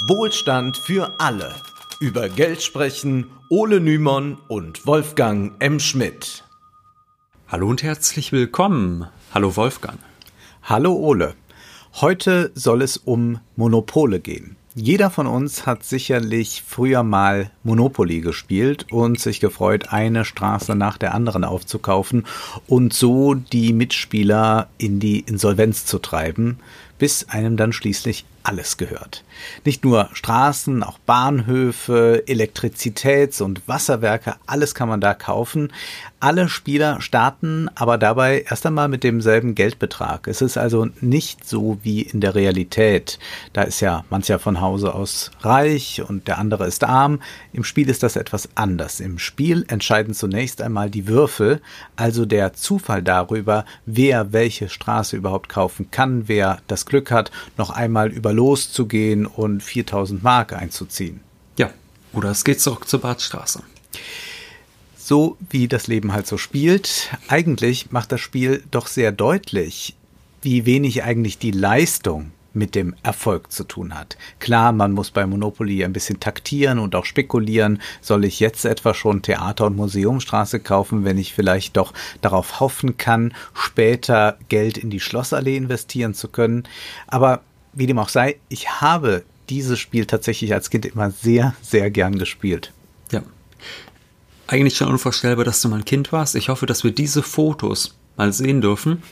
Wohlstand für alle. Über Geld sprechen Ole Nymon und Wolfgang M. Schmidt. Hallo und herzlich willkommen. Hallo Wolfgang. Hallo Ole. Heute soll es um Monopole gehen. Jeder von uns hat sicherlich früher mal Monopoly gespielt und sich gefreut, eine Straße nach der anderen aufzukaufen und so die Mitspieler in die Insolvenz zu treiben, bis einem dann schließlich alles gehört. Nicht nur Straßen, auch Bahnhöfe, Elektrizitäts- und Wasserwerke, alles kann man da kaufen. Alle Spieler starten aber dabei erst einmal mit demselben Geldbetrag. Es ist also nicht so wie in der Realität. Da ist ja mancher von Hause aus reich und der andere ist arm. Im Spiel ist das etwas anders. Im Spiel entscheiden zunächst einmal die Würfel, also der Zufall darüber, wer welche Straße überhaupt kaufen kann, wer das Glück hat, noch einmal über loszugehen und 4000 Mark einzuziehen. Ja, oder es geht zurück zur Badstraße. So wie das Leben halt so spielt. Eigentlich macht das Spiel doch sehr deutlich, wie wenig eigentlich die Leistung mit dem Erfolg zu tun hat. Klar, man muss bei Monopoly ein bisschen taktieren und auch spekulieren. Soll ich jetzt etwa schon Theater- und Museumstraße kaufen, wenn ich vielleicht doch darauf hoffen kann, später Geld in die Schlossallee investieren zu können? Aber wie dem auch sei, ich habe dieses Spiel tatsächlich als Kind immer sehr, sehr gern gespielt. Ja. Eigentlich schon unvorstellbar, dass du mal ein Kind warst. Ich hoffe, dass wir diese Fotos mal sehen dürfen.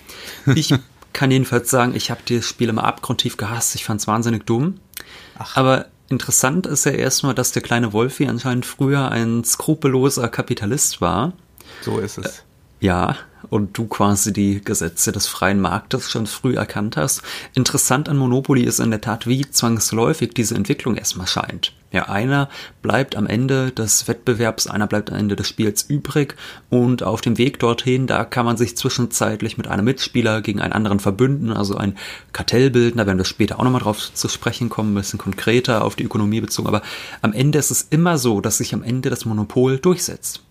Ich kann jedenfalls sagen, ich habe das Spiel immer abgrundtief gehasst. Ich fand es wahnsinnig dumm. Ach. Aber interessant ist ja erstmal, dass der kleine Wolfi anscheinend früher ein skrupelloser Kapitalist war. So ist es. Äh, ja, und du quasi die Gesetze des freien Marktes schon früh erkannt hast. Interessant an Monopoly ist in der Tat, wie zwangsläufig diese Entwicklung erstmal scheint. Ja, einer bleibt am Ende des Wettbewerbs, einer bleibt am Ende des Spiels übrig und auf dem Weg dorthin, da kann man sich zwischenzeitlich mit einem Mitspieler gegen einen anderen verbünden, also ein Kartell bilden, da werden wir später auch nochmal drauf zu sprechen kommen, ein bisschen konkreter auf die Ökonomie bezogen, aber am Ende ist es immer so, dass sich am Ende das Monopol durchsetzt.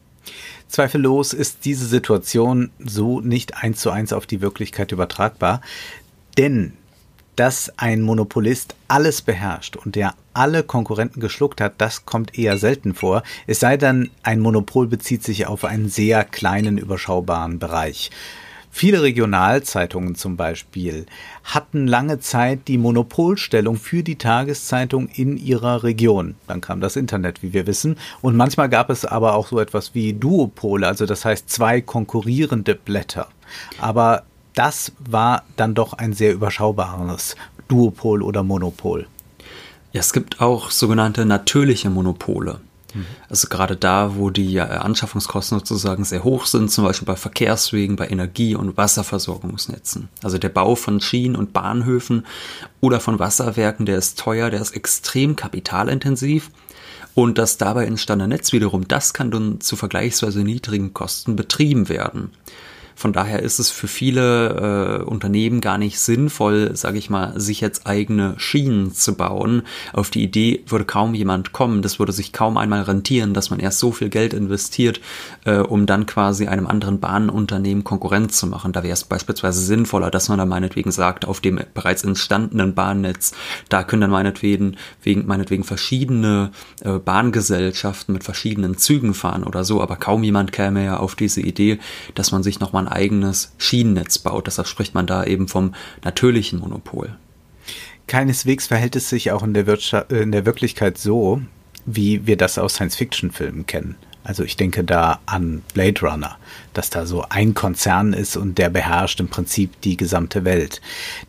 Zweifellos ist diese Situation so nicht eins zu eins auf die Wirklichkeit übertragbar, denn dass ein Monopolist alles beherrscht und der alle Konkurrenten geschluckt hat, das kommt eher selten vor. Es sei denn, ein Monopol bezieht sich auf einen sehr kleinen, überschaubaren Bereich. Viele Regionalzeitungen zum Beispiel hatten lange Zeit die Monopolstellung für die Tageszeitung in ihrer Region. Dann kam das Internet, wie wir wissen. Und manchmal gab es aber auch so etwas wie Duopole, also das heißt zwei konkurrierende Blätter. Aber das war dann doch ein sehr überschaubares Duopol oder Monopol. Ja, es gibt auch sogenannte natürliche Monopole. Also gerade da, wo die Anschaffungskosten sozusagen sehr hoch sind, zum Beispiel bei Verkehrswegen, bei Energie- und Wasserversorgungsnetzen. Also der Bau von Schienen und Bahnhöfen oder von Wasserwerken, der ist teuer, der ist extrem kapitalintensiv. Und das dabei entstandene Netz wiederum, das kann dann zu vergleichsweise niedrigen Kosten betrieben werden. Von daher ist es für viele äh, Unternehmen gar nicht sinnvoll, sage ich mal, sich jetzt eigene Schienen zu bauen. Auf die Idee würde kaum jemand kommen. Das würde sich kaum einmal rentieren, dass man erst so viel Geld investiert, äh, um dann quasi einem anderen Bahnunternehmen Konkurrenz zu machen. Da wäre es beispielsweise sinnvoller, dass man da meinetwegen sagt, auf dem bereits entstandenen Bahnnetz, da können dann meinetwegen, wegen, meinetwegen verschiedene äh, Bahngesellschaften mit verschiedenen Zügen fahren oder so. Aber kaum jemand käme ja auf diese Idee, dass man sich nochmal ein eigenes Schienennetz baut. Deshalb spricht man da eben vom natürlichen Monopol. Keineswegs verhält es sich auch in der, Wirtschaft, äh, in der Wirklichkeit so, wie wir das aus Science-Fiction-Filmen kennen. Also ich denke da an Blade Runner, dass da so ein Konzern ist und der beherrscht im Prinzip die gesamte Welt.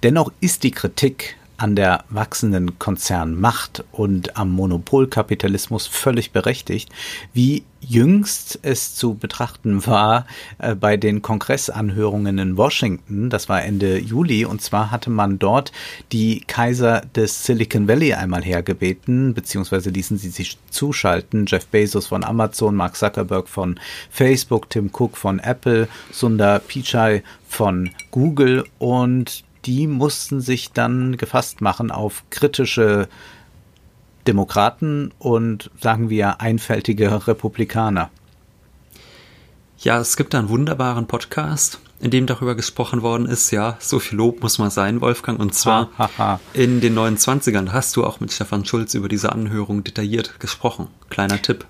Dennoch ist die Kritik an der wachsenden Konzernmacht und am Monopolkapitalismus völlig berechtigt, wie jüngst es zu betrachten war äh, bei den Kongressanhörungen in Washington, das war Ende Juli, und zwar hatte man dort die Kaiser des Silicon Valley einmal hergebeten, beziehungsweise ließen sie sich zuschalten, Jeff Bezos von Amazon, Mark Zuckerberg von Facebook, Tim Cook von Apple, Sundar Pichai von Google und die mussten sich dann gefasst machen auf kritische Demokraten und sagen wir einfältige Republikaner. Ja, es gibt einen wunderbaren Podcast, in dem darüber gesprochen worden ist, ja, so viel Lob muss man sein, Wolfgang. Und zwar ha, ha, ha. in den 29ern hast du auch mit Stefan Schulz über diese Anhörung detailliert gesprochen. Kleiner Tipp.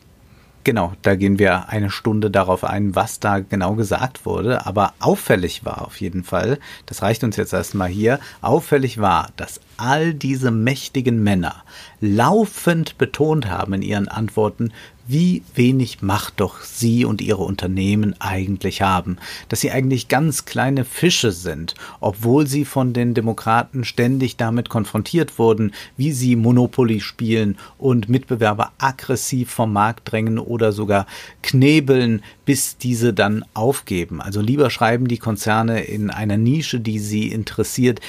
Genau, da gehen wir eine Stunde darauf ein, was da genau gesagt wurde. Aber auffällig war auf jeden Fall, das reicht uns jetzt erstmal hier, auffällig war, dass all diese mächtigen Männer laufend betont haben in ihren Antworten, wie wenig Macht doch sie und ihre Unternehmen eigentlich haben, dass sie eigentlich ganz kleine Fische sind, obwohl sie von den Demokraten ständig damit konfrontiert wurden, wie sie Monopoly spielen und Mitbewerber aggressiv vom Markt drängen oder sogar knebeln, bis diese dann aufgeben. Also lieber schreiben die Konzerne in einer Nische, die sie interessiert,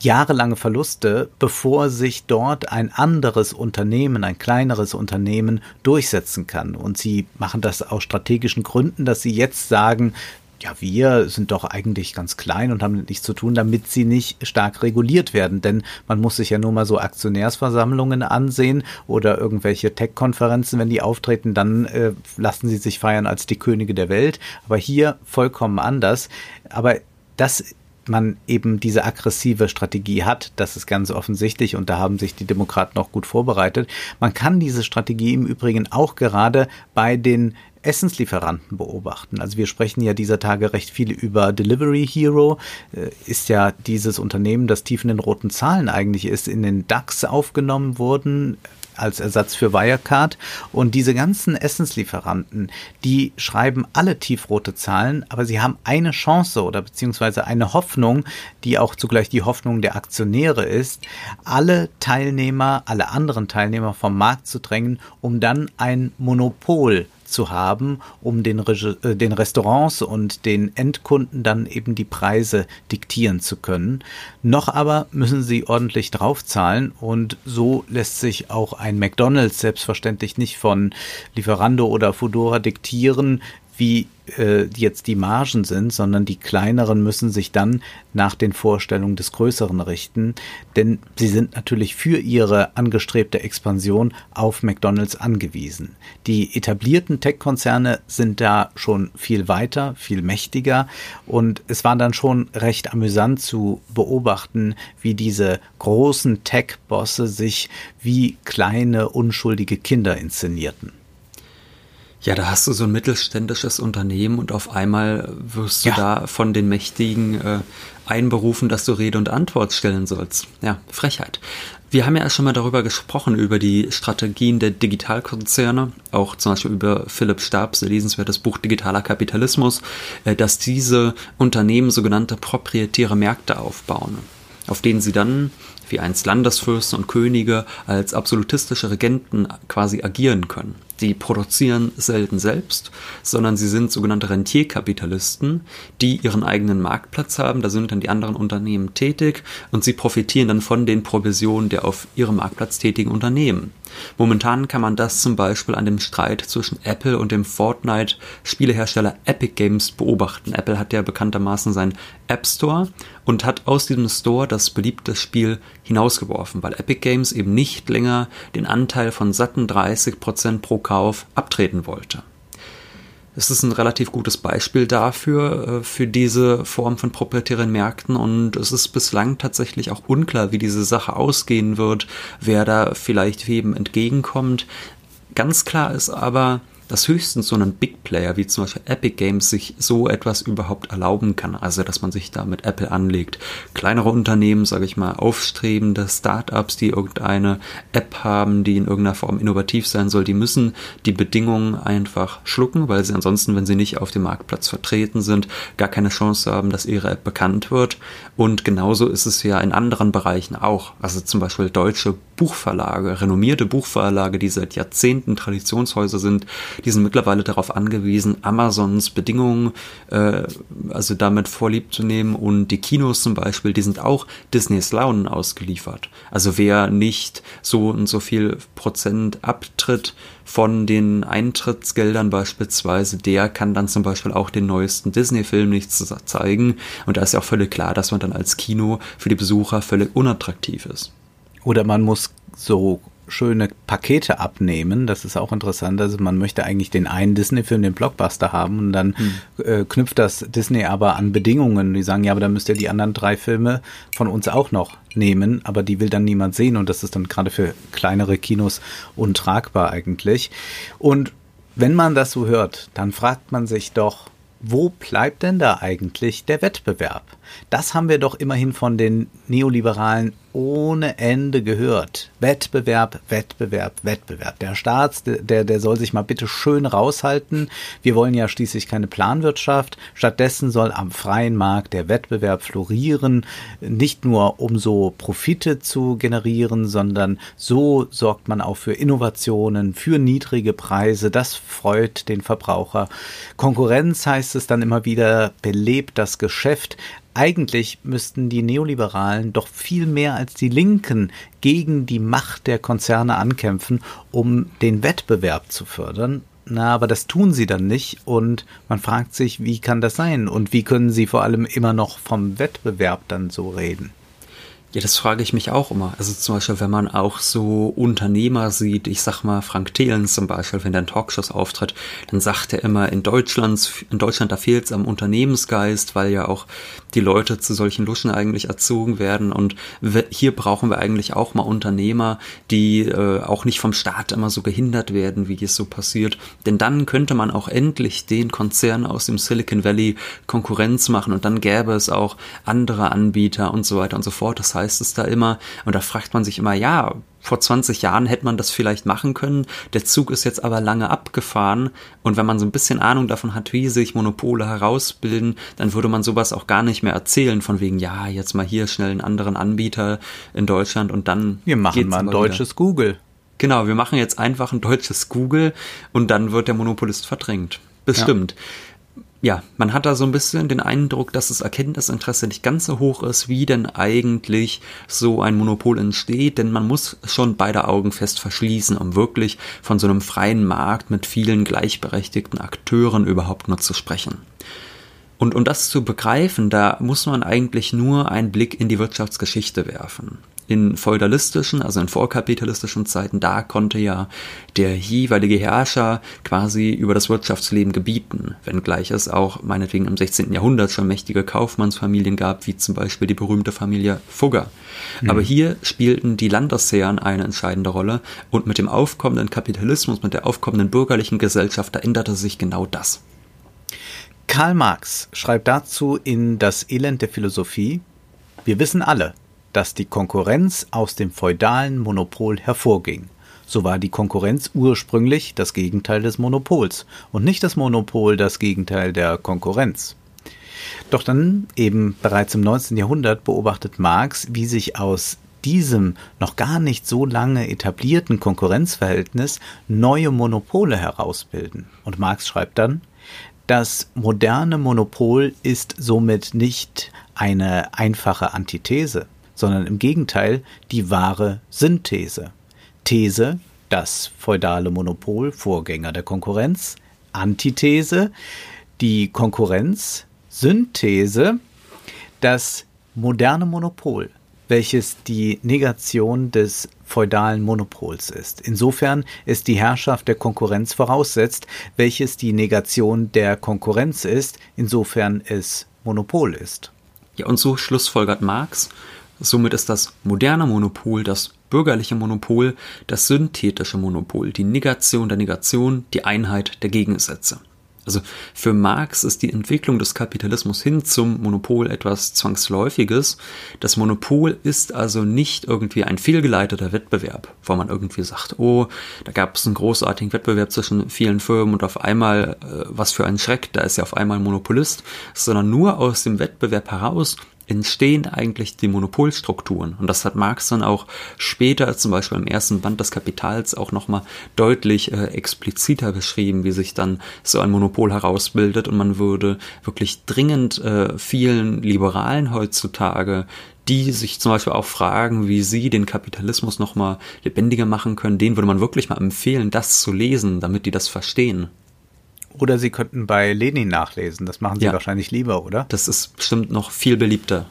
jahrelange Verluste, bevor sich dort ein anderes Unternehmen, ein kleineres Unternehmen durchsetzen kann. Und sie machen das aus strategischen Gründen, dass sie jetzt sagen, ja, wir sind doch eigentlich ganz klein und haben nichts zu tun, damit sie nicht stark reguliert werden. Denn man muss sich ja nur mal so Aktionärsversammlungen ansehen oder irgendwelche Tech-Konferenzen, wenn die auftreten, dann äh, lassen sie sich feiern als die Könige der Welt. Aber hier vollkommen anders. Aber das man eben diese aggressive Strategie hat, das ist ganz offensichtlich und da haben sich die Demokraten auch gut vorbereitet. Man kann diese Strategie im Übrigen auch gerade bei den Essenslieferanten beobachten. Also wir sprechen ja dieser Tage recht viel über Delivery Hero. Äh, ist ja dieses Unternehmen, das tief in den roten Zahlen eigentlich ist, in den DAX aufgenommen worden als Ersatz für Wirecard. Und diese ganzen Essenslieferanten, die schreiben alle tiefrote Zahlen, aber sie haben eine Chance oder beziehungsweise eine Hoffnung, die auch zugleich die Hoffnung der Aktionäre ist, alle Teilnehmer, alle anderen Teilnehmer vom Markt zu drängen, um dann ein Monopol zu haben, um den, Reg äh, den Restaurants und den Endkunden dann eben die Preise diktieren zu können. Noch aber müssen sie ordentlich draufzahlen und so lässt sich auch ein McDonald's selbstverständlich nicht von Lieferando oder Fudora diktieren, wie äh, jetzt die Margen sind, sondern die kleineren müssen sich dann nach den Vorstellungen des Größeren richten, denn sie sind natürlich für ihre angestrebte Expansion auf McDonald's angewiesen. Die etablierten Tech-Konzerne sind da schon viel weiter, viel mächtiger und es war dann schon recht amüsant zu beobachten, wie diese großen Tech-Bosse sich wie kleine unschuldige Kinder inszenierten. Ja, da hast du so ein mittelständisches Unternehmen und auf einmal wirst du ja. da von den Mächtigen äh, einberufen, dass du Rede und Antwort stellen sollst. Ja, Frechheit. Wir haben ja schon mal darüber gesprochen, über die Strategien der Digitalkonzerne, auch zum Beispiel über Philipp Stabs lesenswertes Buch Digitaler Kapitalismus, äh, dass diese Unternehmen sogenannte proprietäre Märkte aufbauen, auf denen sie dann wie einst Landesfürsten und Könige als absolutistische Regenten quasi agieren können. Die produzieren selten selbst, sondern sie sind sogenannte Rentierkapitalisten, die ihren eigenen Marktplatz haben. Da sind dann die anderen Unternehmen tätig und sie profitieren dann von den Provisionen der auf ihrem Marktplatz tätigen Unternehmen. Momentan kann man das zum Beispiel an dem Streit zwischen Apple und dem Fortnite-Spielehersteller Epic Games beobachten. Apple hat ja bekanntermaßen seinen App Store und hat aus diesem Store das beliebte Spiel hinausgeworfen, weil Epic Games eben nicht länger den Anteil von satten 30% pro Kauf abtreten wollte. Es ist ein relativ gutes Beispiel dafür, äh, für diese Form von proprietären Märkten und es ist bislang tatsächlich auch unklar, wie diese Sache ausgehen wird, wer da vielleicht wem entgegenkommt. Ganz klar ist aber, dass höchstens so ein Big Player wie zum Beispiel Epic Games sich so etwas überhaupt erlauben kann. Also, dass man sich da mit Apple anlegt. Kleinere Unternehmen, sage ich mal, aufstrebende Startups, die irgendeine App haben, die in irgendeiner Form innovativ sein soll, die müssen die Bedingungen einfach schlucken, weil sie ansonsten, wenn sie nicht auf dem Marktplatz vertreten sind, gar keine Chance haben, dass ihre App bekannt wird. Und genauso ist es ja in anderen Bereichen auch. Also zum Beispiel deutsche Buchverlage, renommierte Buchverlage, die seit Jahrzehnten Traditionshäuser sind, die sind mittlerweile darauf angewiesen, Amazons Bedingungen, äh, also damit vorlieb zu nehmen. Und die Kinos zum Beispiel, die sind auch Disneys Launen ausgeliefert. Also wer nicht so und so viel Prozent abtritt von den Eintrittsgeldern beispielsweise, der kann dann zum Beispiel auch den neuesten Disney-Film nicht zeigen. Und da ist ja auch völlig klar, dass man dann als Kino für die Besucher völlig unattraktiv ist. Oder man muss so schöne Pakete abnehmen. Das ist auch interessant. Also man möchte eigentlich den einen Disney-Film, den Blockbuster haben und dann hm. äh, knüpft das Disney aber an Bedingungen. Die sagen, ja, aber dann müsst ihr die anderen drei Filme von uns auch noch nehmen, aber die will dann niemand sehen und das ist dann gerade für kleinere Kinos untragbar eigentlich. Und wenn man das so hört, dann fragt man sich doch, wo bleibt denn da eigentlich der Wettbewerb? Das haben wir doch immerhin von den Neoliberalen ohne Ende gehört. Wettbewerb, Wettbewerb, Wettbewerb. Der Staat, der, der soll sich mal bitte schön raushalten. Wir wollen ja schließlich keine Planwirtschaft. Stattdessen soll am freien Markt der Wettbewerb florieren. Nicht nur um so Profite zu generieren, sondern so sorgt man auch für Innovationen, für niedrige Preise. Das freut den Verbraucher. Konkurrenz heißt es dann immer wieder, belebt das Geschäft. Eigentlich müssten die Neoliberalen doch viel mehr als die Linken gegen die Macht der Konzerne ankämpfen, um den Wettbewerb zu fördern. Na, aber das tun sie dann nicht und man fragt sich, wie kann das sein und wie können sie vor allem immer noch vom Wettbewerb dann so reden? Ja, das frage ich mich auch immer. Also zum Beispiel, wenn man auch so Unternehmer sieht, ich sag mal Frank Thelen zum Beispiel, wenn der in Talkshows auftritt, dann sagt er immer, in Deutschland, in Deutschland da fehlt es am Unternehmensgeist, weil ja auch die Leute zu solchen Luschen eigentlich erzogen werden. Und hier brauchen wir eigentlich auch mal Unternehmer, die äh, auch nicht vom Staat immer so gehindert werden, wie es so passiert. Denn dann könnte man auch endlich den Konzernen aus dem Silicon Valley Konkurrenz machen und dann gäbe es auch andere Anbieter und so weiter und so fort. Das heißt, heißt es da immer. Und da fragt man sich immer, ja, vor 20 Jahren hätte man das vielleicht machen können. Der Zug ist jetzt aber lange abgefahren. Und wenn man so ein bisschen Ahnung davon hat, wie sich Monopole herausbilden, dann würde man sowas auch gar nicht mehr erzählen, von wegen, ja, jetzt mal hier schnell einen anderen Anbieter in Deutschland und dann. Wir machen mal ein deutsches wieder. Google. Genau, wir machen jetzt einfach ein deutsches Google und dann wird der Monopolist verdrängt. Bestimmt. Ja ja, man hat da so ein bisschen den Eindruck, dass das Erkenntnisinteresse nicht ganz so hoch ist, wie denn eigentlich so ein Monopol entsteht, denn man muss schon beide Augen fest verschließen, um wirklich von so einem freien Markt mit vielen gleichberechtigten Akteuren überhaupt nur zu sprechen. Und um das zu begreifen, da muss man eigentlich nur einen Blick in die Wirtschaftsgeschichte werfen in feudalistischen, also in vorkapitalistischen Zeiten, da konnte ja der jeweilige Herrscher quasi über das Wirtschaftsleben gebieten, wenngleich es auch meinetwegen im 16. Jahrhundert schon mächtige Kaufmannsfamilien gab, wie zum Beispiel die berühmte Familie Fugger. Mhm. Aber hier spielten die Landesherren eine entscheidende Rolle und mit dem aufkommenden Kapitalismus, mit der aufkommenden bürgerlichen Gesellschaft, da änderte sich genau das. Karl Marx schreibt dazu in Das Elend der Philosophie, wir wissen alle, dass die Konkurrenz aus dem feudalen Monopol hervorging. So war die Konkurrenz ursprünglich das Gegenteil des Monopols und nicht das Monopol das Gegenteil der Konkurrenz. Doch dann eben bereits im 19. Jahrhundert beobachtet Marx, wie sich aus diesem noch gar nicht so lange etablierten Konkurrenzverhältnis neue Monopole herausbilden. Und Marx schreibt dann, das moderne Monopol ist somit nicht eine einfache Antithese, sondern im Gegenteil die wahre Synthese. These, das feudale Monopol, Vorgänger der Konkurrenz. Antithese, die Konkurrenz. Synthese, das moderne Monopol, welches die Negation des feudalen Monopols ist. Insofern es die Herrschaft der Konkurrenz voraussetzt, welches die Negation der Konkurrenz ist, insofern es Monopol ist. Ja, und so schlussfolgert Marx, Somit ist das moderne Monopol, das bürgerliche Monopol, das synthetische Monopol, die Negation der Negation, die Einheit der Gegensätze. Also für Marx ist die Entwicklung des Kapitalismus hin zum Monopol etwas Zwangsläufiges. Das Monopol ist also nicht irgendwie ein fehlgeleiteter Wettbewerb, wo man irgendwie sagt, oh, da gab es einen großartigen Wettbewerb zwischen vielen Firmen und auf einmal, äh, was für ein Schreck, da ist ja auf einmal ein Monopolist, sondern nur aus dem Wettbewerb heraus entstehen eigentlich die Monopolstrukturen. Und das hat Marx dann auch später, zum Beispiel im ersten Band des Kapitals, auch nochmal deutlich äh, expliziter beschrieben, wie sich dann so ein Monopol herausbildet. Und man würde wirklich dringend äh, vielen Liberalen heutzutage die sich zum Beispiel auch fragen, wie sie den Kapitalismus nochmal lebendiger machen können, denen würde man wirklich mal empfehlen, das zu lesen, damit die das verstehen. Oder Sie könnten bei Lenin nachlesen. Das machen Sie ja. wahrscheinlich lieber, oder? Das ist bestimmt noch viel beliebter.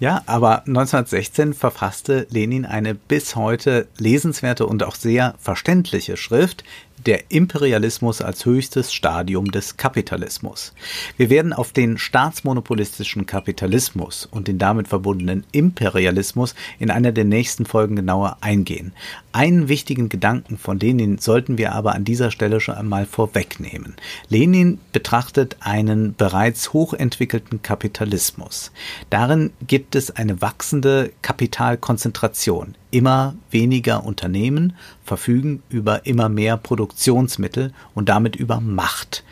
Ja, aber 1916 verfasste Lenin eine bis heute lesenswerte und auch sehr verständliche Schrift, der Imperialismus als höchstes Stadium des Kapitalismus. Wir werden auf den staatsmonopolistischen Kapitalismus und den damit verbundenen Imperialismus in einer der nächsten Folgen genauer eingehen. Einen wichtigen Gedanken von Lenin sollten wir aber an dieser Stelle schon einmal vorwegnehmen. Lenin betrachtet einen bereits hochentwickelten Kapitalismus. Darin gibt es eine wachsende Kapitalkonzentration. Immer weniger Unternehmen verfügen über immer mehr Produktionsmittel und damit über Macht.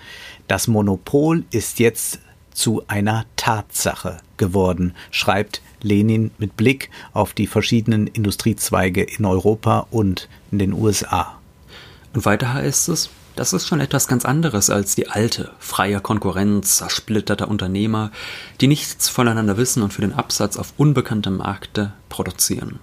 Das Monopol ist jetzt zu einer Tatsache geworden, schreibt Lenin mit Blick auf die verschiedenen Industriezweige in Europa und in den USA. Und weiter heißt es, das ist schon etwas ganz anderes als die alte, freie Konkurrenz zersplitterter Unternehmer, die nichts voneinander wissen und für den Absatz auf unbekanntem Markte produzieren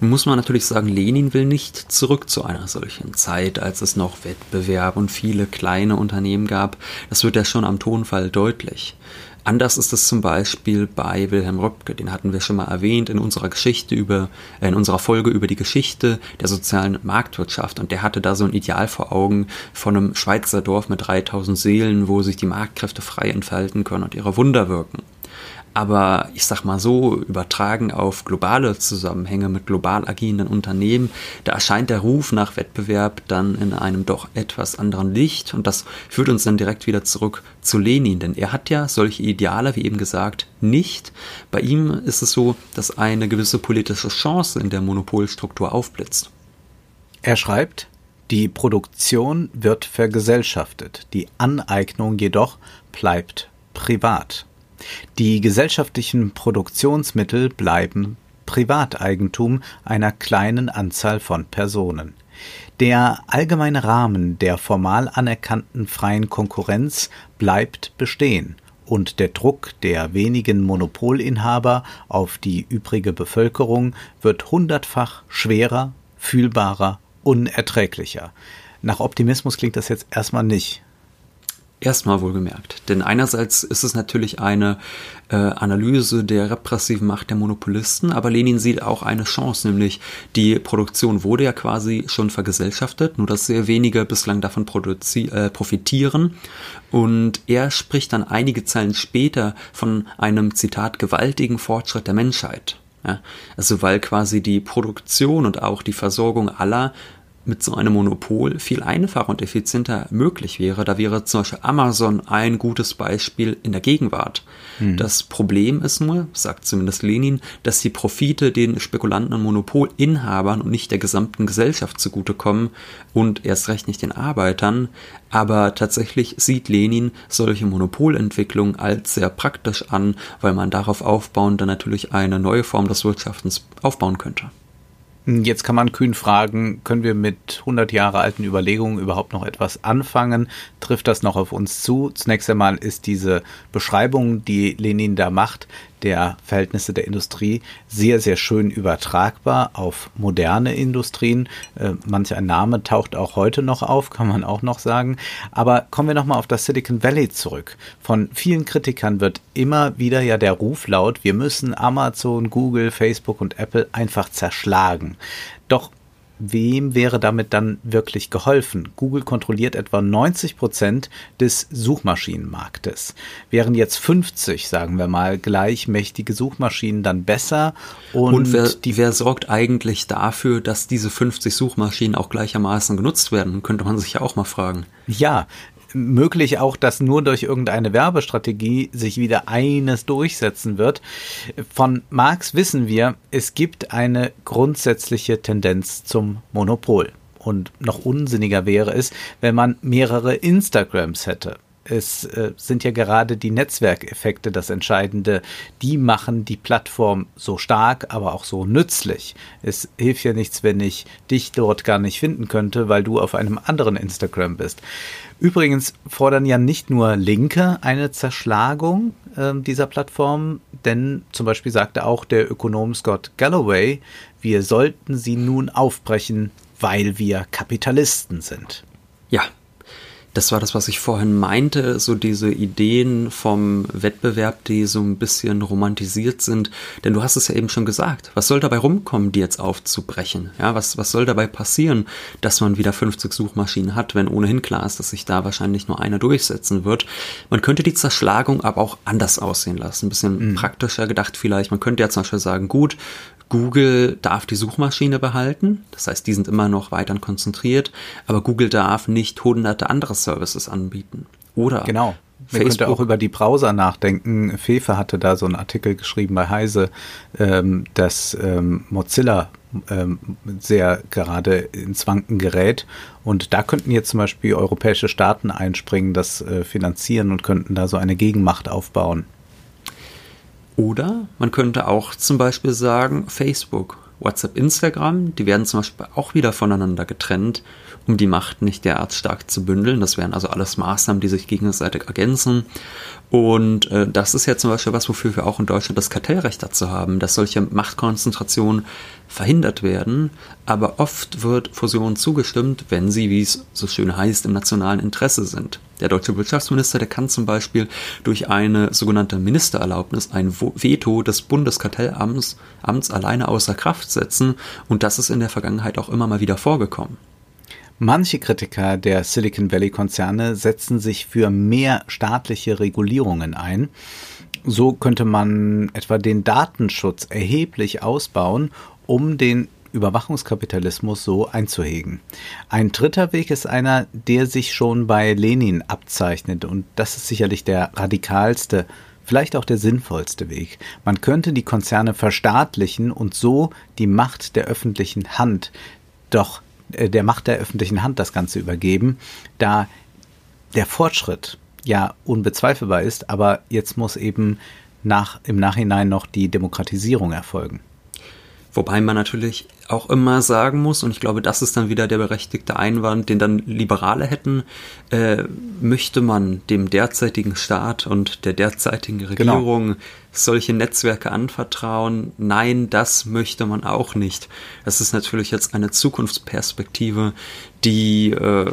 muss man natürlich sagen, Lenin will nicht zurück zu einer solchen Zeit, als es noch Wettbewerb und viele kleine Unternehmen gab. Das wird ja schon am Tonfall deutlich. Anders ist es zum Beispiel bei Wilhelm Röpke, den hatten wir schon mal erwähnt in unserer Geschichte über, äh, in unserer Folge über die Geschichte der sozialen Marktwirtschaft. Und der hatte da so ein Ideal vor Augen von einem Schweizer Dorf mit 3000 Seelen, wo sich die Marktkräfte frei entfalten können und ihre Wunder wirken. Aber ich sag mal so, übertragen auf globale Zusammenhänge mit global agierenden Unternehmen, da erscheint der Ruf nach Wettbewerb dann in einem doch etwas anderen Licht. Und das führt uns dann direkt wieder zurück zu Lenin, denn er hat ja solche Ideale, wie eben gesagt, nicht. Bei ihm ist es so, dass eine gewisse politische Chance in der Monopolstruktur aufblitzt. Er schreibt, die Produktion wird vergesellschaftet, die Aneignung jedoch bleibt privat. Die gesellschaftlichen Produktionsmittel bleiben Privateigentum einer kleinen Anzahl von Personen. Der allgemeine Rahmen der formal anerkannten freien Konkurrenz bleibt bestehen und der Druck der wenigen Monopolinhaber auf die übrige Bevölkerung wird hundertfach schwerer, fühlbarer, unerträglicher. Nach Optimismus klingt das jetzt erstmal nicht. Erstmal wohlgemerkt. Denn einerseits ist es natürlich eine äh, Analyse der repressiven Macht der Monopolisten, aber Lenin sieht auch eine Chance, nämlich die Produktion wurde ja quasi schon vergesellschaftet, nur dass sehr wenige bislang davon äh, profitieren. Und er spricht dann einige Zeilen später von einem Zitat gewaltigen Fortschritt der Menschheit. Ja, also weil quasi die Produktion und auch die Versorgung aller mit so einem Monopol viel einfacher und effizienter möglich wäre. Da wäre zum Beispiel Amazon ein gutes Beispiel in der Gegenwart. Mhm. Das Problem ist nur, sagt zumindest Lenin, dass die Profite den Spekulanten und Monopolinhabern und nicht der gesamten Gesellschaft zugutekommen und erst recht nicht den Arbeitern. Aber tatsächlich sieht Lenin solche Monopolentwicklungen als sehr praktisch an, weil man darauf aufbauend dann natürlich eine neue Form des Wirtschaftens aufbauen könnte. Jetzt kann man kühn fragen, können wir mit 100 Jahre alten Überlegungen überhaupt noch etwas anfangen? Trifft das noch auf uns zu? Zunächst einmal ist diese Beschreibung, die Lenin da macht, der Verhältnisse der Industrie sehr, sehr schön übertragbar auf moderne Industrien. Äh, manch ein Name taucht auch heute noch auf, kann man auch noch sagen. Aber kommen wir nochmal auf das Silicon Valley zurück. Von vielen Kritikern wird immer wieder ja der Ruf laut, wir müssen Amazon, Google, Facebook und Apple einfach zerschlagen. Doch wem wäre damit dann wirklich geholfen? Google kontrolliert etwa 90 Prozent des Suchmaschinenmarktes. Wären jetzt 50, sagen wir mal, gleichmächtige Suchmaschinen dann besser? Und, und wer, die, wer sorgt eigentlich dafür, dass diese 50 Suchmaschinen auch gleichermaßen genutzt werden? Könnte man sich ja auch mal fragen. Ja, möglich auch, dass nur durch irgendeine Werbestrategie sich wieder eines durchsetzen wird. Von Marx wissen wir, es gibt eine grundsätzliche Tendenz zum Monopol. Und noch unsinniger wäre es, wenn man mehrere Instagrams hätte. Es äh, sind ja gerade die Netzwerkeffekte das Entscheidende. Die machen die Plattform so stark, aber auch so nützlich. Es hilft ja nichts, wenn ich dich dort gar nicht finden könnte, weil du auf einem anderen Instagram bist. Übrigens fordern ja nicht nur Linke eine Zerschlagung äh, dieser Plattform, denn zum Beispiel sagte auch der Ökonom Scott Galloway, wir sollten sie nun aufbrechen, weil wir Kapitalisten sind. Ja, Das war das, was ich vorhin meinte, so diese Ideen vom Wettbewerb, die so ein bisschen romantisiert sind. Denn du hast es ja eben schon gesagt. Was soll dabei rumkommen, die jetzt aufzubrechen? Ja, was, was soll dabei passieren, dass man wieder 50 Suchmaschinen hat, wenn ohnehin klar ist, dass sich da wahrscheinlich nur einer durchsetzen wird? Man könnte die Zerschlagung aber auch anders aussehen lassen. Ein bisschen mhm. praktischer gedacht vielleicht. Man könnte ja zum Beispiel sagen, gut, Google darf die Suchmaschine behalten, das heißt, die sind immer noch weiter konzentriert, aber Google darf nicht hunderte andere Services anbieten. Oder genau. Man könnte auch über die Browser nachdenken. Fefe hatte da so einen Artikel geschrieben bei Heise, ähm, dass ähm, Mozilla ähm, sehr gerade ins Wanken gerät. Und da könnten jetzt zum Beispiel europäische Staaten einspringen, das äh, finanzieren und könnten da so eine Gegenmacht aufbauen. Oder man könnte auch zum Beispiel sagen, Facebook, WhatsApp, Instagram, die werden zum Beispiel auch wieder voneinander getrennt, um die Macht nicht derart stark zu bündeln. Das wären also alles Maßnahmen, die sich gegenseitig ergänzen. Und äh, das ist ja zum Beispiel was, wofür wir auch in Deutschland das Kartellrecht dazu haben, dass solche Machtkonzentrationen verhindert werden. Aber oft wird Fusionen zugestimmt, wenn sie, wie es so schön heißt, im nationalen Interesse sind. Der deutsche Wirtschaftsminister, der kann zum Beispiel durch eine sogenannte Ministererlaubnis ein Veto des Bundeskartellamts Amts alleine außer Kraft setzen. Und das ist in der Vergangenheit auch immer mal wieder vorgekommen. Manche Kritiker der Silicon Valley Konzerne setzen sich für mehr staatliche Regulierungen ein. So könnte man etwa den Datenschutz erheblich ausbauen, um den Überwachungskapitalismus so einzuhegen. Ein dritter Weg ist einer, der sich schon bei Lenin abzeichnet und das ist sicherlich der radikalste, vielleicht auch der sinnvollste Weg. Man könnte die Konzerne verstaatlichen und so die Macht der öffentlichen Hand doch äh, der Macht der öffentlichen Hand das Ganze übergeben, da der Fortschritt ja unbezweifelbar ist, aber jetzt muss eben nach, im Nachhinein noch die Demokratisierung erfolgen. Wobei man natürlich auch immer sagen muss, und ich glaube, das ist dann wieder der berechtigte Einwand, den dann Liberale hätten, äh, möchte man dem derzeitigen Staat und der derzeitigen genau. Regierung genau solche Netzwerke anvertrauen. Nein, das möchte man auch nicht. Das ist natürlich jetzt eine Zukunftsperspektive, die äh,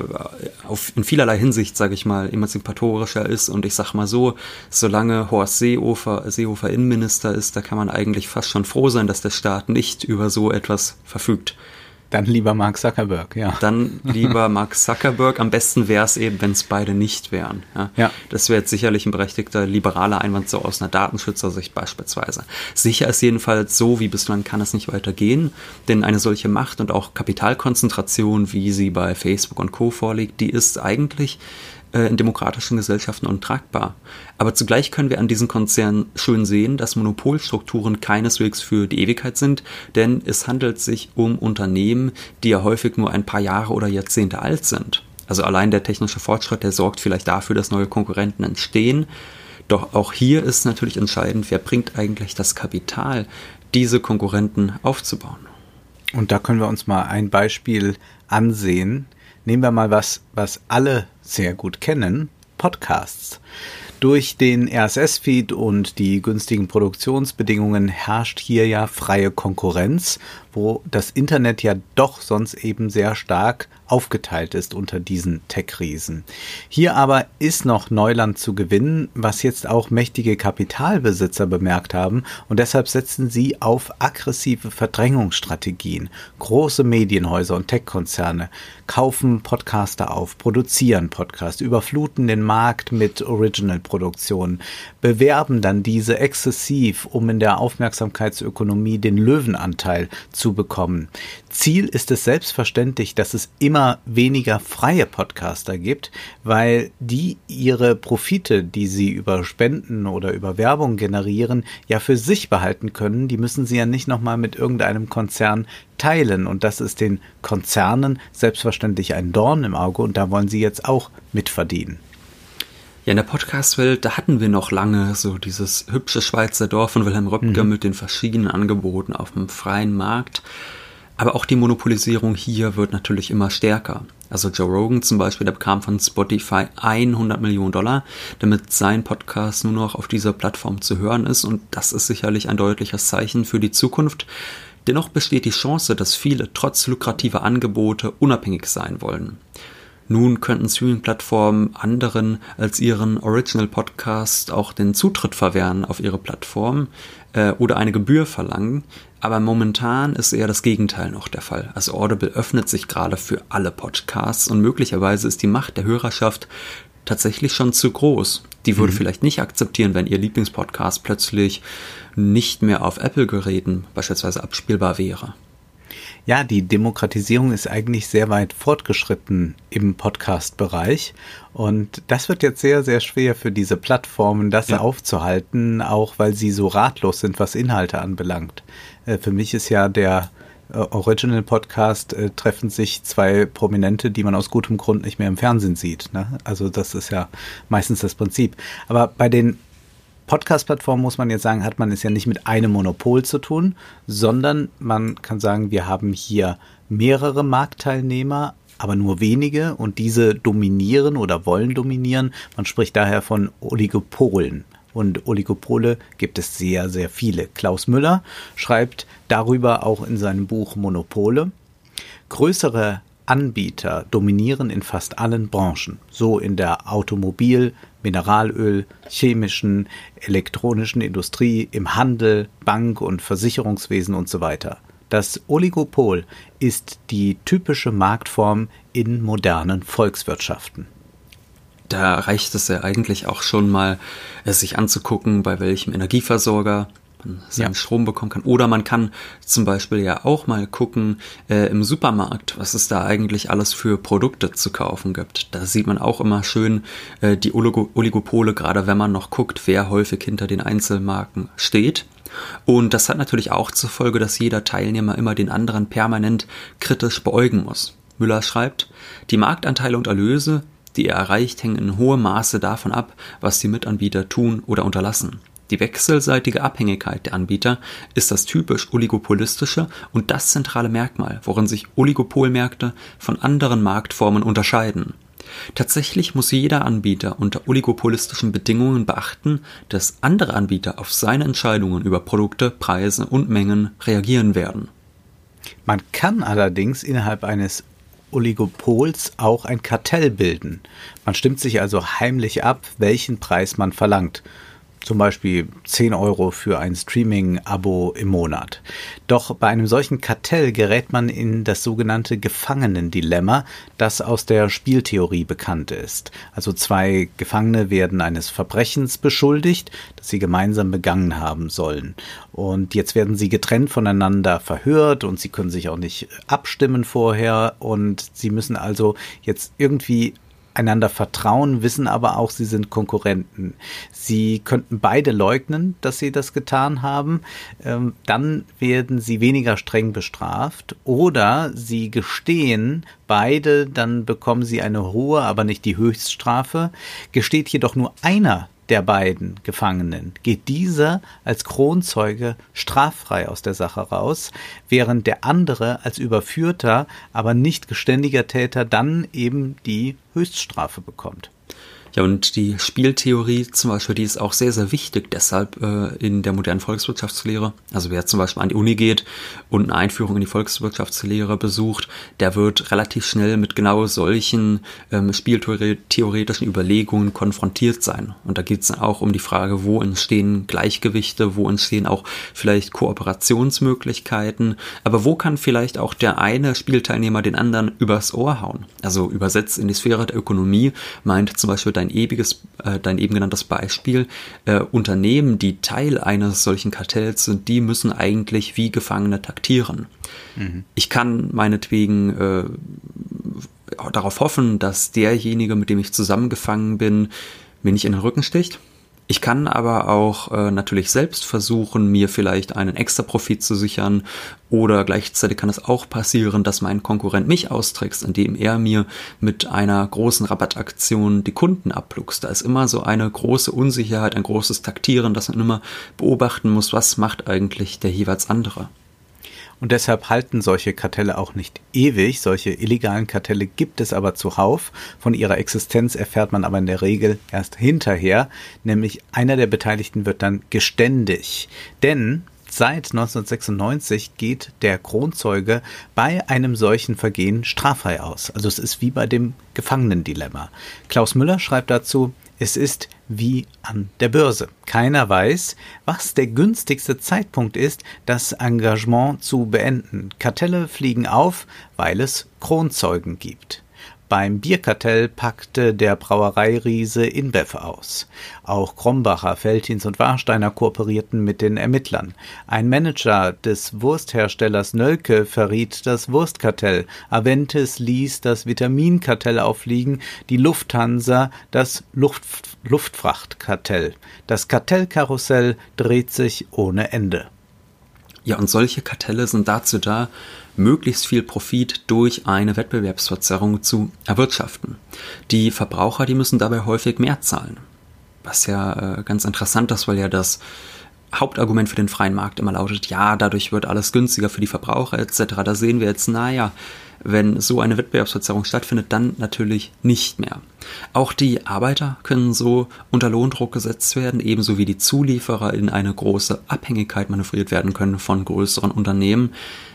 auf, in vielerlei Hinsicht, sage ich mal, emanzipatorischer ist. Und ich sag mal so, solange Horst Seehofer, Seehofer Innenminister ist, da kann man eigentlich fast schon froh sein, dass der Staat nicht über so etwas verfügt. Dann lieber Mark Zuckerberg, ja. Dann lieber Mark Zuckerberg. Am besten wäre es eben, wenn es beide nicht wären. Ja. ja. Das wäre jetzt sicherlich ein berechtigter liberaler Einwand so aus einer Datenschützersicht beispielsweise. Sicher ist jedenfalls so, wie bislang kann es nicht weitergehen, denn eine solche Macht und auch Kapitalkonzentration, wie sie bei Facebook und Co. vorliegt, die ist eigentlich äh, in demokratischen Gesellschaften untragbar. Aber zugleich können wir an diesen Konzernen schön sehen, dass Monopolstrukturen keineswegs für die Ewigkeit sind, denn es handelt sich um Unternehmen, die ja häufig nur ein paar Jahre oder Jahrzehnte alt sind. Also allein der technische Fortschritt, der sorgt vielleicht dafür, dass neue Konkurrenten entstehen. Doch auch hier ist natürlich entscheidend, wer bringt eigentlich das Kapital, diese Konkurrenten aufzubauen. Und da können wir uns mal ein Beispiel ansehen. Nehmen wir mal was, was alle sehr gut kennen, Podcasts. Durch den RSS-Feed und die günstigen Produktionsbedingungen herrscht hier ja freie Konkurrenz, wo das Internet ja doch sonst eben sehr stark aufgeteilt ist unter diesen Tech-Riesen. Hier aber ist noch Neuland zu gewinnen, was jetzt auch mächtige Kapitalbesitzer bemerkt haben und deshalb setzen sie auf aggressive Verdrängungsstrategien. Große Medienhäuser und Tech-Konzerne kaufen Podcaster auf, produzieren Podcasts, überfluten den Markt mit Original-Produktionen, bewerben dann diese exzessiv, um in der Aufmerksamkeitsökonomie den Löwenanteil zu bekommen. Ziel ist es selbstverständlich, dass es immer weniger freie Podcaster gibt, weil die ihre Profite, die sie über Spenden oder über Werbung generieren, ja für sich behalten können. Die müssen sie ja nicht nochmal mit irgendeinem Konzern teilen. Und das ist den Konzernen selbstverständlich ein Dorn im Auge und da wollen sie jetzt auch mitverdienen. Ja, in der Podcast-Welt, da hatten wir noch lange so dieses hübsche Schweizer Dorf von Wilhelm Röpke mhm. mit den verschiedenen Angeboten auf dem freien Markt. Aber auch die Monopolisierung hier wird natürlich immer stärker. Also Joe Rogan zum Beispiel, der bekam von Spotify 100 Millionen Dollar, damit sein Podcast nur noch auf dieser Plattform zu hören ist. Und das ist sicherlich ein deutliches Zeichen für die Zukunft. Dennoch besteht die Chance, dass viele trotz lukrativer Angebote unabhängig sein wollen. Nun könnten Streaming-Plattformen anderen als ihren Original-Podcast auch den Zutritt verwehren auf ihre Plattform äh, oder eine Gebühr verlangen. Aber momentan ist eher das Gegenteil noch der Fall. Also Audible öffnet sich gerade für alle Podcasts und möglicherweise ist die Macht der Hörerschaft tatsächlich schon zu groß. Die würde mhm. vielleicht nicht akzeptieren, wenn ihr Lieblingspodcast plötzlich nicht mehr auf Apple-Geräten beispielsweise abspielbar wäre. Ja, die Demokratisierung ist eigentlich sehr weit fortgeschritten im Podcast-Bereich. Und das wird jetzt sehr, sehr schwer für diese Plattformen, das ja. aufzuhalten, auch weil sie so ratlos sind, was Inhalte anbelangt. Äh, für mich ist ja der äh, Original Podcast äh, treffen sich zwei Prominente, die man aus gutem Grund nicht mehr im Fernsehen sieht. Ne? Also das ist ja meistens das Prinzip. Aber bei den Podcast-Plattform muss man jetzt sagen, hat man es ja nicht mit einem Monopol zu tun, sondern man kann sagen, wir haben hier mehrere Marktteilnehmer, aber nur wenige und diese dominieren oder wollen dominieren. Man spricht daher von Oligopolen. Und Oligopole gibt es sehr, sehr viele. Klaus Müller schreibt darüber auch in seinem Buch Monopole. Größere Anbieter dominieren in fast allen Branchen, so in der Automobil-, Mineralöl, chemischen, elektronischen Industrie, im Handel, Bank- und Versicherungswesen und so weiter. Das Oligopol ist die typische Marktform in modernen Volkswirtschaften. Da reicht es ja eigentlich auch schon mal, sich anzugucken, bei welchem Energieversorger man seinen ja. Strom bekommen kann. Oder man kann zum Beispiel ja auch mal gucken äh, im Supermarkt, was es da eigentlich alles für Produkte zu kaufen gibt. Da sieht man auch immer schön äh, die Oligo Oligopole, gerade wenn man noch guckt, wer häufig hinter den Einzelmarken steht. Und das hat natürlich auch zur Folge, dass jeder Teilnehmer immer den anderen permanent kritisch beäugen muss. Müller schreibt, die Marktanteile und Erlöse, die er erreicht, hängen in hohem Maße davon ab, was die Mitanbieter tun oder unterlassen. Die wechselseitige Abhängigkeit der Anbieter ist das typisch oligopolistische und das zentrale Merkmal, worin sich Oligopolmärkte von anderen Marktformen unterscheiden. Tatsächlich muss jeder Anbieter unter oligopolistischen Bedingungen beachten, dass andere Anbieter auf seine Entscheidungen über Produkte, Preise und Mengen reagieren werden. Man kann allerdings innerhalb eines Oligopols auch ein Kartell bilden. Man stimmt sich also heimlich ab, welchen Preis man verlangt zum Beispiel 10 Euro für ein Streaming-Abo im Monat. Doch bei einem solchen Kartell gerät man in das sogenannte Gefangenendilemma, das aus der Spieltheorie bekannt ist. Also zwei Gefangene werden eines Verbrechens beschuldigt, das sie gemeinsam begangen haben sollen. Und jetzt werden sie getrennt voneinander verhört und sie können sich auch nicht abstimmen vorher und sie müssen also jetzt irgendwie einander vertrauen, wissen aber auch, sie sind Konkurrenten. Sie könnten beide leugnen, dass sie das getan haben. Ähm, dann werden sie weniger streng bestraft. Oder sie gestehen beide, dann bekommen sie eine hohe, aber nicht die Höchststrafe. Gesteht jedoch nur einer der beiden Gefangenen geht dieser als Kronzeuge straffrei aus der Sache raus, während der andere als überführter, aber nicht geständiger Täter dann eben die Höchststrafe bekommt. Ja, und die Spieltheorie zum Beispiel, die ist auch sehr, sehr wichtig deshalb äh, in der modernen Volkswirtschaftslehre. Also wer zum Beispiel an die Uni geht und eine Einführung in die Volkswirtschaftslehre besucht, der wird relativ schnell mit genau solchen ähm, spieltheoretischen Überlegungen konfrontiert sein. Und da geht es auch um die Frage, wo entstehen Gleichgewichte, wo entstehen auch vielleicht Kooperationsmöglichkeiten, aber wo kann vielleicht auch der eine Spielteilnehmer den anderen übers Ohr hauen? Also übersetzt in die Sphäre der Ökonomie meint zum Beispiel dein dein ewiges, äh, dein eben genanntes Beispiel, äh, Unternehmen, die Teil eines solchen Kartells sind, die müssen eigentlich wie Gefangene taktieren. Mhm. Ich kann meinetwegen äh, darauf hoffen, dass derjenige, mit dem ich zusammengefangen bin, mir nicht in den Rücken sticht ich kann aber auch äh, natürlich selbst versuchen, mir vielleicht einen extra Profit zu sichern oder gleichzeitig kann es auch passieren, dass mein Konkurrent mich austrickst, indem er mir mit einer großen Rabattaktion die Kunden abluchst. Da ist immer so eine große Unsicherheit, ein großes Taktieren, dass man immer beobachten muss, was macht eigentlich der jeweils andere. Und deshalb halten solche Kartelle auch nicht ewig. Solche illegalen Kartelle gibt es aber zuhauf. Von ihrer Existenz erfährt man aber in der Regel erst hinterher. Nämlich einer der Beteiligten wird dann geständig. Denn seit 1996 geht der Kronzeuge bei einem solchen Vergehen straffrei aus. Also es ist wie bei dem Gefangenendilemma. Klaus Müller schreibt dazu, es ist wie an der Börse. Keiner weiß, was der günstigste Zeitpunkt ist, das Engagement zu beenden. Kartelle fliegen auf, weil es Kronzeugen gibt. Beim Bierkartell packte der Brauereiriese InBev aus. Auch Krombacher, Veltins und Warsteiner kooperierten mit den Ermittlern. Ein Manager des Wurstherstellers Nölke verriet das Wurstkartell. Aventis ließ das Vitaminkartell auffliegen, die Lufthansa das Luft Luftfrachtkartell. Das Kartellkarussell dreht sich ohne Ende. Ja, und solche Kartelle sind dazu da, möglichst viel Profit durch eine Wettbewerbsverzerrung zu erwirtschaften. Die Verbraucher, die müssen dabei häufig mehr zahlen. Was ja äh, ganz interessant ist, weil ja das Hauptargument für den freien Markt immer lautet, ja, dadurch wird alles günstiger für die Verbraucher etc. Da sehen wir jetzt, naja, wenn so eine Wettbewerbsverzerrung stattfindet, dann natürlich nicht mehr. Auch die Arbeiter können so unter Lohndruck gesetzt werden, ebenso wie die Zulieferer in eine große Abhängigkeit manövriert werden können von größeren Unternehmen.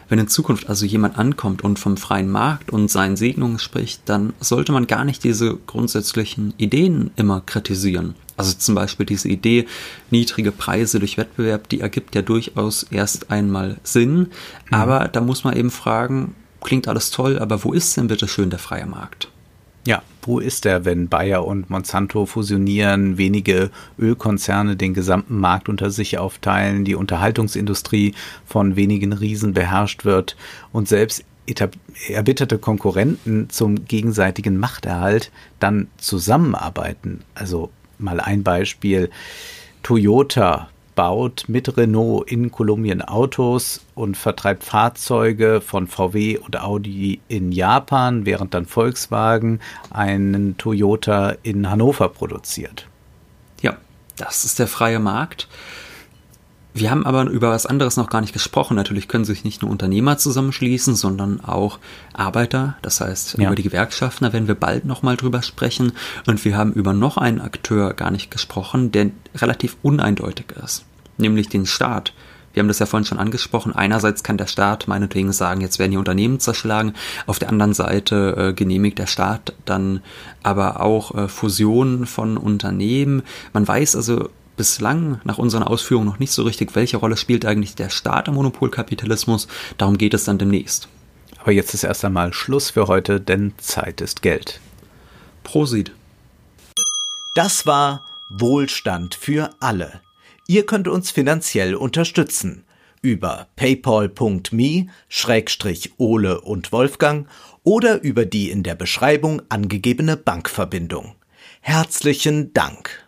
Wenn in Zukunft also jemand ankommt und vom freien Markt und seinen Segnungen spricht, dann sollte man gar nicht diese grundsätzlichen Ideen immer kritisieren. Also zum Beispiel diese Idee, niedrige Preise durch Wettbewerb, die ergibt ja durchaus erst einmal Sinn. Mhm. Aber da muss man eben fragen, klingt alles toll, aber wo ist denn bitte schön der freie Markt? Ja, wo ist er, wenn Bayer und Monsanto fusionieren, wenige Ölkonzerne den gesamten Markt unter sich aufteilen, die Unterhaltungsindustrie von wenigen Riesen beherrscht wird und selbst erbitterte Konkurrenten zum gegenseitigen Machterhalt dann zusammenarbeiten? Also mal ein Beispiel. Toyota baut mit Renault in Kolumbien Autos und vertreibt Fahrzeuge von VW und Audi in Japan, während dann Volkswagen einen Toyota in Hannover produziert. Ja, das ist der freie Markt. Wir haben aber über was anderes noch gar nicht gesprochen. Natürlich können sich nicht nur Unternehmer zusammenschließen, sondern auch Arbeiter, das heißt ja. über die Gewerkschaften, da werden wir bald nochmal drüber sprechen. Und wir haben über noch einen Akteur gar nicht gesprochen, der relativ uneindeutig ist, nämlich den Staat. Wir haben das ja vorhin schon angesprochen. Einerseits kann der Staat meinetwegen sagen, jetzt werden die Unternehmen zerschlagen. Auf der anderen Seite äh, genehmigt der Staat dann aber auch äh, Fusionen von Unternehmen. Man weiß also bislang nach unseren Ausführungen noch nicht so richtig, welche Rolle spielt eigentlich der Staat am Monopolkapitalismus. Darum geht es dann demnächst. Aber jetzt ist erst einmal Schluss für heute, denn Zeit ist Geld. Prosit. Das war Wohlstand für alle. Ihr könnt uns finanziell unterstützen über paypal.me-ole und Wolfgang oder über die in der Beschreibung angegebene Bankverbindung. Herzlichen Dank.